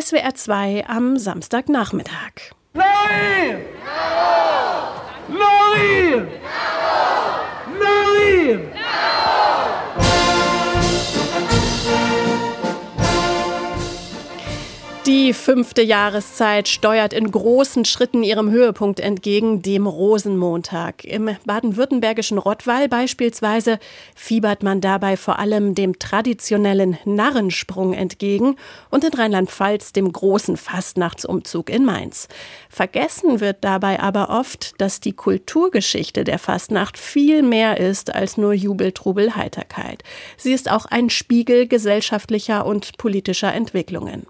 SWR 2 am Samstagnachmittag. Nein! Nein! Die fünfte Jahreszeit steuert in großen Schritten ihrem Höhepunkt entgegen, dem Rosenmontag. Im baden-württembergischen Rottweil beispielsweise fiebert man dabei vor allem dem traditionellen Narrensprung entgegen und in Rheinland-Pfalz dem großen Fastnachtsumzug in Mainz. Vergessen wird dabei aber oft, dass die Kulturgeschichte der Fastnacht viel mehr ist als nur Jubel, Trubel, Heiterkeit. Sie ist auch ein Spiegel gesellschaftlicher und politischer Entwicklungen.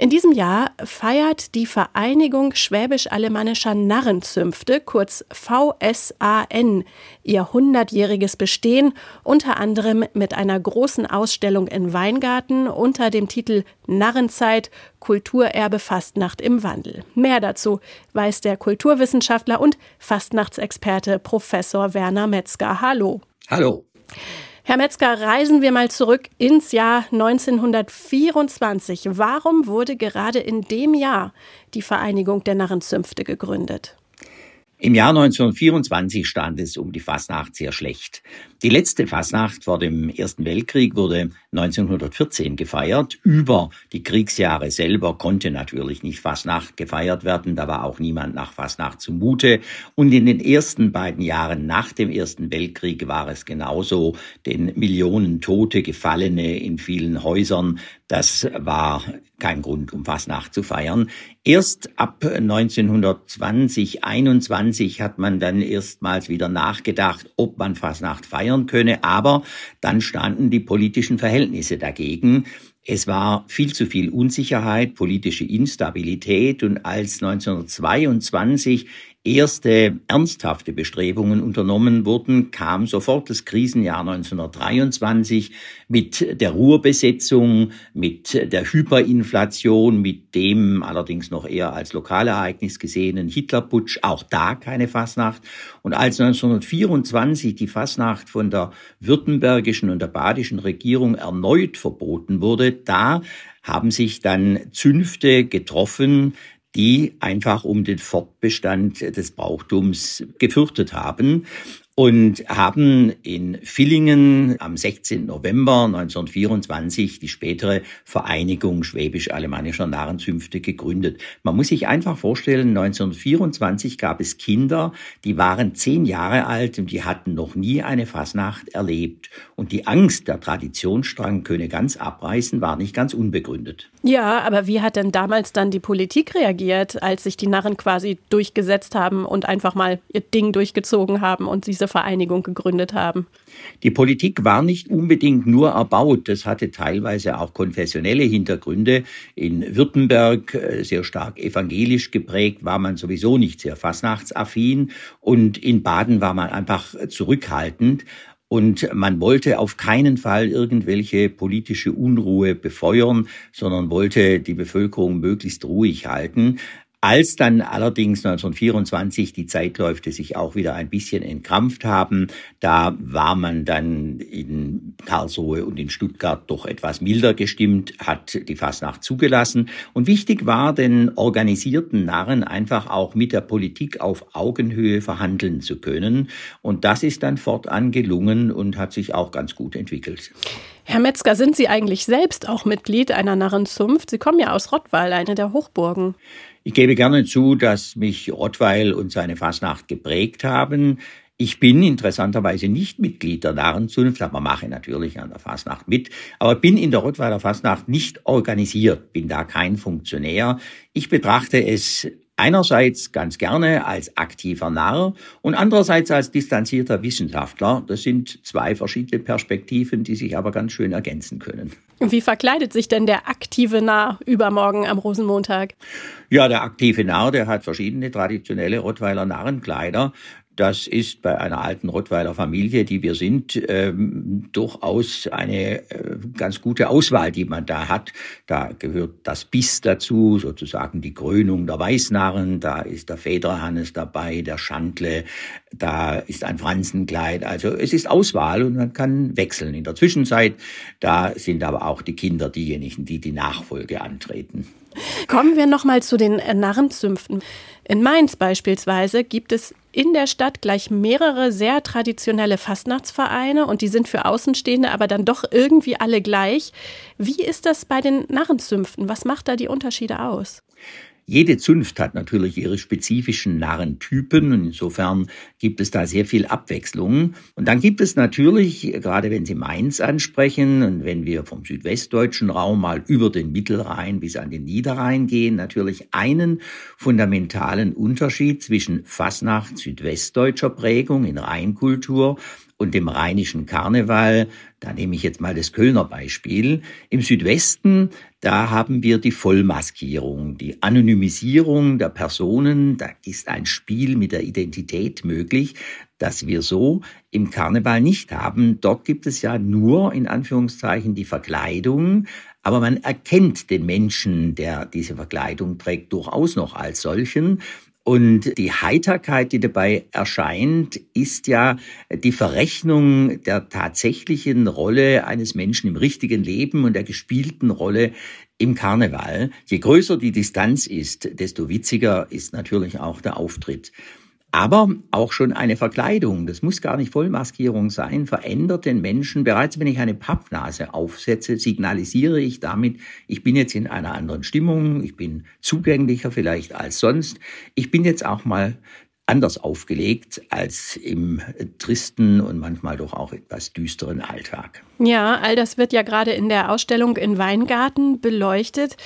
In diesem Jahr feiert die Vereinigung Schwäbisch-Alemannischer Narrenzünfte, kurz VSAN, ihr hundertjähriges Bestehen, unter anderem mit einer großen Ausstellung in Weingarten unter dem Titel Narrenzeit Kulturerbe Fastnacht im Wandel. Mehr dazu weiß der Kulturwissenschaftler und Fastnachtsexperte Professor Werner Metzger. Hallo. Hallo. Herr Metzger, reisen wir mal zurück ins Jahr 1924. Warum wurde gerade in dem Jahr die Vereinigung der Narrenzünfte gegründet? Im Jahr 1924 stand es um die Fasnacht sehr schlecht. Die letzte Fasnacht vor dem Ersten Weltkrieg wurde 1914 gefeiert. Über die Kriegsjahre selber konnte natürlich nicht Fasnacht gefeiert werden. Da war auch niemand nach Fasnacht zumute. Und in den ersten beiden Jahren nach dem Ersten Weltkrieg war es genauso. Denn Millionen Tote, Gefallene in vielen Häusern, das war kein Grund, um Fasnacht zu feiern. Erst ab 1920, 21 hat man dann erstmals wieder nachgedacht, ob man Fasnacht feiern könne, aber dann standen die politischen Verhältnisse dagegen. Es war viel zu viel Unsicherheit, politische Instabilität und als 1922 erste ernsthafte Bestrebungen unternommen wurden, kam sofort das Krisenjahr 1923 mit der Ruhrbesetzung, mit der Hyperinflation, mit dem allerdings noch eher als Lokalereignis gesehenen Hitlerputsch, auch da keine Fasnacht. Und als 1924 die Fasnacht von der württembergischen und der badischen Regierung erneut verboten wurde, da haben sich dann Zünfte getroffen, die einfach um den Fortbestand des Brauchtums gefürchtet haben und haben in Villingen am 16. November 1924 die spätere Vereinigung schwäbisch-alemannischer Narrenzünfte gegründet. Man muss sich einfach vorstellen, 1924 gab es Kinder, die waren zehn Jahre alt und die hatten noch nie eine Fasnacht erlebt. Und die Angst, der Traditionsstrang könne ganz abreißen, war nicht ganz unbegründet. Ja, aber wie hat denn damals dann die Politik reagiert, als sich die Narren quasi durchgesetzt haben und einfach mal ihr Ding durchgezogen haben und diese Vereinigung gegründet haben? Die Politik war nicht unbedingt nur erbaut, das hatte teilweise auch konfessionelle Hintergründe. In Württemberg, äh, sehr stark evangelisch geprägt, war man sowieso nicht sehr fastnachtsaffin und in Baden war man einfach zurückhaltend. Und man wollte auf keinen Fall irgendwelche politische Unruhe befeuern, sondern wollte die Bevölkerung möglichst ruhig halten. Als dann allerdings 1924 die Zeitläufe sich auch wieder ein bisschen entkrampft haben, da war man dann in Karlsruhe und in Stuttgart doch etwas milder gestimmt, hat die Fasnacht zugelassen. Und wichtig war den organisierten Narren einfach auch mit der Politik auf Augenhöhe verhandeln zu können. Und das ist dann fortan gelungen und hat sich auch ganz gut entwickelt. Herr Metzger, sind Sie eigentlich selbst auch Mitglied einer Narrenzunft? Sie kommen ja aus Rottweil, eine der Hochburgen. Ich gebe gerne zu, dass mich Rottweil und seine Fasnacht geprägt haben. Ich bin interessanterweise nicht Mitglied der Narrenzunft, aber mache natürlich an der Fasnacht mit. Aber bin in der Rottweiler Fasnacht nicht organisiert, bin da kein Funktionär. Ich betrachte es einerseits ganz gerne als aktiver Narr und andererseits als distanzierter Wissenschaftler. Das sind zwei verschiedene Perspektiven, die sich aber ganz schön ergänzen können. Wie verkleidet sich denn der aktive Narr übermorgen am Rosenmontag? Ja, der aktive Narr, der hat verschiedene traditionelle Rottweiler Narrenkleider. Das ist bei einer alten Rottweiler Familie, die wir sind, ähm, durchaus eine äh, ganz gute Auswahl, die man da hat. Da gehört das Biss dazu, sozusagen die Krönung der Weißnarren. Da ist der Federhannes dabei, der Schandle. Da ist ein Franzenkleid. Also es ist Auswahl und man kann wechseln. In der Zwischenzeit, da sind aber auch die Kinder diejenigen, die die Nachfolge antreten. Kommen wir nochmal zu den Narrenzünften. In Mainz beispielsweise gibt es in der Stadt gleich mehrere sehr traditionelle Fastnachtsvereine und die sind für Außenstehende aber dann doch irgendwie alle gleich. Wie ist das bei den Narrenzünften? Was macht da die Unterschiede aus? Jede Zunft hat natürlich ihre spezifischen Narrentypen und insofern gibt es da sehr viel Abwechslung. Und dann gibt es natürlich, gerade wenn Sie Mainz ansprechen und wenn wir vom südwestdeutschen Raum mal über den Mittelrhein bis an den Niederrhein gehen, natürlich einen fundamentalen Unterschied zwischen Fasnacht südwestdeutscher Prägung in Rheinkultur und dem rheinischen Karneval, da nehme ich jetzt mal das Kölner Beispiel. Im Südwesten, da haben wir die Vollmaskierung, die Anonymisierung der Personen. Da ist ein Spiel mit der Identität möglich, das wir so im Karneval nicht haben. Dort gibt es ja nur in Anführungszeichen die Verkleidung, aber man erkennt den Menschen, der diese Verkleidung trägt, durchaus noch als solchen. Und die Heiterkeit, die dabei erscheint, ist ja die Verrechnung der tatsächlichen Rolle eines Menschen im richtigen Leben und der gespielten Rolle im Karneval. Je größer die Distanz ist, desto witziger ist natürlich auch der Auftritt. Aber auch schon eine Verkleidung, das muss gar nicht Vollmaskierung sein, verändert den Menschen. Bereits wenn ich eine Pappnase aufsetze, signalisiere ich damit, ich bin jetzt in einer anderen Stimmung, ich bin zugänglicher vielleicht als sonst. Ich bin jetzt auch mal anders aufgelegt als im tristen und manchmal doch auch etwas düsteren Alltag. Ja, all das wird ja gerade in der Ausstellung in Weingarten beleuchtet.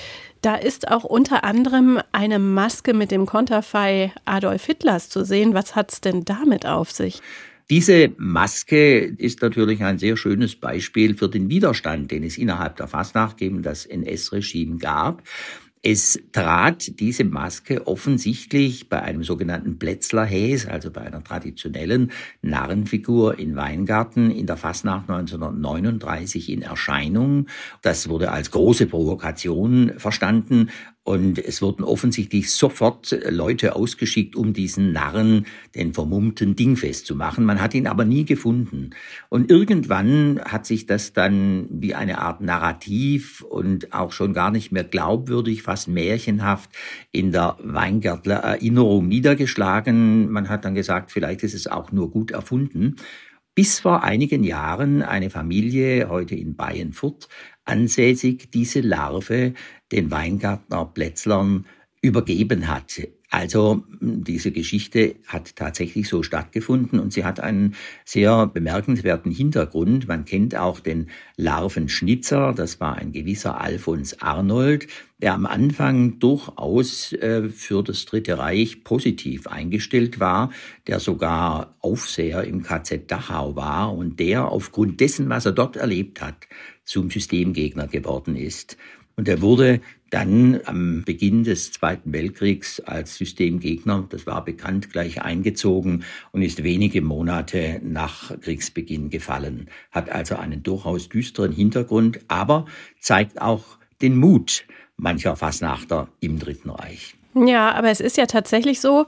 Da ist auch unter anderem eine Maske mit dem Konterfei Adolf Hitlers zu sehen. Was hat es denn damit auf sich? Diese Maske ist natürlich ein sehr schönes Beispiel für den Widerstand, den es innerhalb der Fastnacht gegen das NS-Regime gab. Es trat diese Maske offensichtlich bei einem sogenannten Plätzlerhäs, also bei einer traditionellen Narrenfigur in Weingarten in der Fastnacht 1939 in Erscheinung. Das wurde als große Provokation verstanden und es wurden offensichtlich sofort Leute ausgeschickt, um diesen Narren, den vermummten Ding festzumachen. Man hat ihn aber nie gefunden. Und irgendwann hat sich das dann wie eine Art Narrativ und auch schon gar nicht mehr glaubwürdig, fast märchenhaft in der Weingärtler Erinnerung niedergeschlagen. Man hat dann gesagt, vielleicht ist es auch nur gut erfunden bis vor einigen Jahren eine Familie, heute in Bayernfurt, ansässig diese Larve den Weingartner Plätzlern übergeben hat. Also diese Geschichte hat tatsächlich so stattgefunden und sie hat einen sehr bemerkenswerten Hintergrund. Man kennt auch den Larvenschnitzer, das war ein gewisser Alfons Arnold, der am Anfang durchaus äh, für das Dritte Reich positiv eingestellt war, der sogar Aufseher im KZ Dachau war und der aufgrund dessen, was er dort erlebt hat, zum Systemgegner geworden ist. Und er wurde dann am Beginn des Zweiten Weltkriegs als Systemgegner, das war bekannt, gleich eingezogen und ist wenige Monate nach Kriegsbeginn gefallen, hat also einen durchaus düsteren Hintergrund, aber zeigt auch den Mut mancher Fasnachter im Dritten Reich. Ja, aber es ist ja tatsächlich so,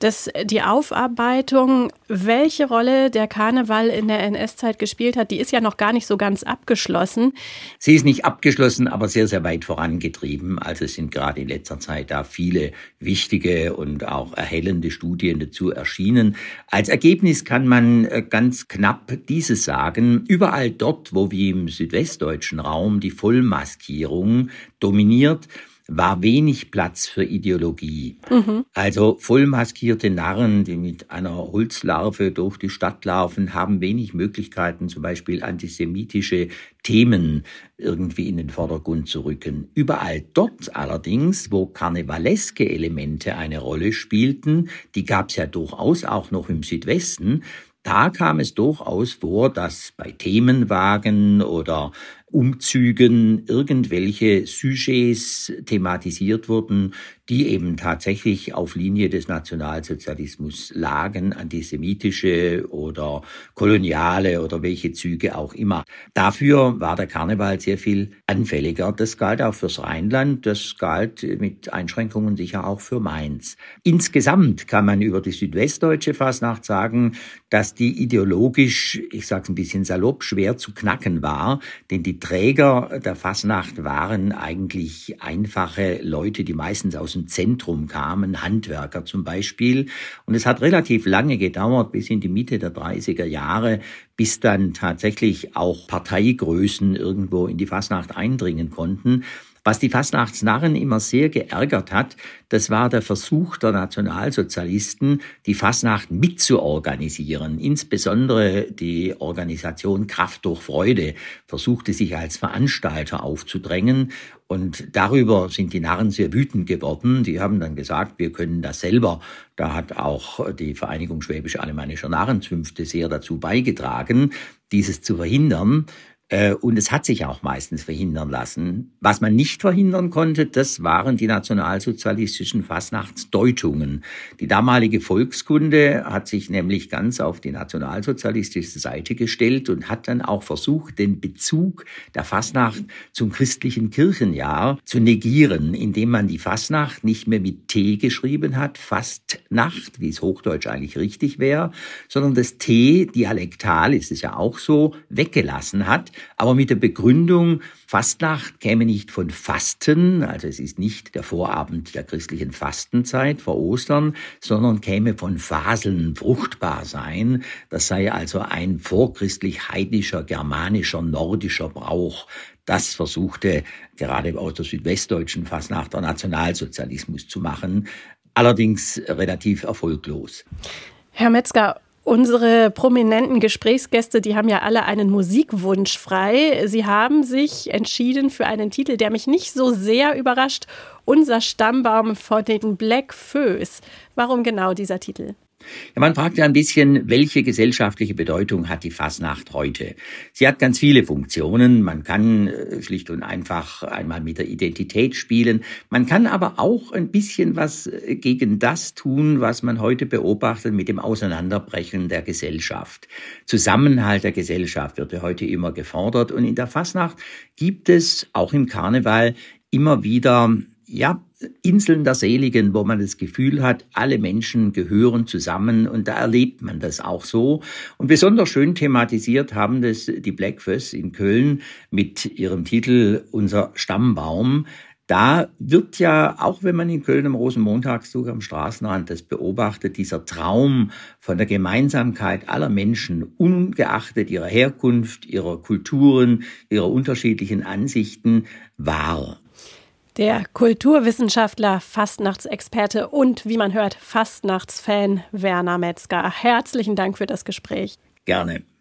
dass die Aufarbeitung, welche Rolle der Karneval in der NS-Zeit gespielt hat, die ist ja noch gar nicht so ganz abgeschlossen. Sie ist nicht abgeschlossen, aber sehr, sehr weit vorangetrieben. Also es sind gerade in letzter Zeit da viele wichtige und auch erhellende Studien dazu erschienen. Als Ergebnis kann man äh, ganz knapp dieses sagen. Überall dort, wo wie im südwestdeutschen Raum die Vollmaskierung dominiert, war wenig Platz für Ideologie. Mhm. Also vollmaskierte Narren, die mit einer Holzlarve durch die Stadt laufen, haben wenig Möglichkeiten, zum Beispiel antisemitische Themen irgendwie in den Vordergrund zu rücken. Überall dort allerdings, wo karnevaleske Elemente eine Rolle spielten, die gab es ja durchaus auch noch im Südwesten, da kam es durchaus vor, dass bei Themenwagen oder Umzügen irgendwelche Sujets thematisiert wurden, die eben tatsächlich auf Linie des Nationalsozialismus lagen, antisemitische oder koloniale oder welche Züge auch immer. Dafür war der Karneval sehr viel anfälliger. Das galt auch fürs Rheinland, das galt mit Einschränkungen sicher auch für Mainz. Insgesamt kann man über die südwestdeutsche Fasnacht sagen, dass die ideologisch, ich sage es ein bisschen salopp, schwer zu knacken war, denn die Die Träger der Fasnacht waren eigentlich einfache Leute, die meistens aus dem Zentrum kamen, Handwerker zum Beispiel. Und es hat relativ lange gedauert, bis in die Mitte der 30er Jahre, bis dann tatsächlich auch Parteigrößen irgendwo in die Fasnacht eindringen konnten. Was die Fastnachtsnarren immer sehr geärgert hat, das war der Versuch der Nationalsozialisten, die Fastnacht mitzuorganisieren. Insbesondere die Organisation Kraft durch Freude versuchte sich als Veranstalter aufzudrängen. Und darüber sind die Narren sehr wütend geworden. Die haben dann gesagt, wir können das selber. Da hat auch die Vereinigung Schwäbisch-Alemannischer Narrenzünfte sehr dazu beigetragen, dieses zu verhindern. Äh, und es hat sich auch meistens verhindern lassen. Was man nicht verhindern konnte, das waren die nationalsozialistischen Fastnachtsdeutungen. Die damalige Volkskunde hat sich nämlich ganz auf die nationalsozialistische Seite gestellt und hat dann auch versucht, den Bezug der Fastnacht zum christlichen Kirchenjahr zu negieren, indem man die Fastnacht nicht mehr mit T geschrieben hat, Fastnacht, wie es hochdeutsch eigentlich richtig wäre, sondern das T dialektal ist es ja auch so, weggelassen hat aber mit der Begründung, Fastnacht käme nicht von Fasten, also es ist nicht der Vorabend der christlichen Fastenzeit vor Ostern, sondern käme von Faseln, fruchtbar sein. Das sei also ein vorchristlich heidnischer, germanischer, nordischer Brauch. Das versuchte gerade aus der südwestdeutschen Fastnacht der Nationalsozialismus zu machen, allerdings relativ erfolglos. Herr Metzger, Unsere prominenten Gesprächsgäste, die haben ja alle einen Musikwunsch frei. Sie haben sich entschieden für einen Titel, der mich nicht so sehr überrascht. Unser Stammbaum vor den Black Föß. Warum genau dieser Titel? Ja, man fragt ja ein bisschen, welche gesellschaftliche Bedeutung hat die Fasnacht heute? Sie hat ganz viele Funktionen. Man kann äh, schlicht und einfach einmal mit der Identität spielen. Man kann aber auch ein bisschen was äh, gegen das tun, was man heute beobachtet mit dem Auseinanderbrechen der Gesellschaft. Zusammenhalt der Gesellschaft wird ja heute immer gefordert. Und in der Fasnacht gibt es auch im Karneval immer wieder ja, Inseln der Seligen, wo man das Gefühl hat, alle Menschen gehören zusammen und da erlebt man das auch so. Und besonders schön thematisiert haben das die Blackfurs in Köln mit ihrem Titel Unser Stammbaum. Da wird ja, auch wenn man in Köln am Rosenmontagszug am Straßenrand das beobachtet, dieser Traum von der Gemeinsamkeit aller Menschen, ungeachtet ihrer Herkunft, ihrer Kulturen, ihrer unterschiedlichen Ansichten, wahr. Der Kulturwissenschaftler, Fastnachtsexperte und, wie man hört, Fastnachtsfan Werner Metzger. Herzlichen Dank für das Gespräch. Gerne.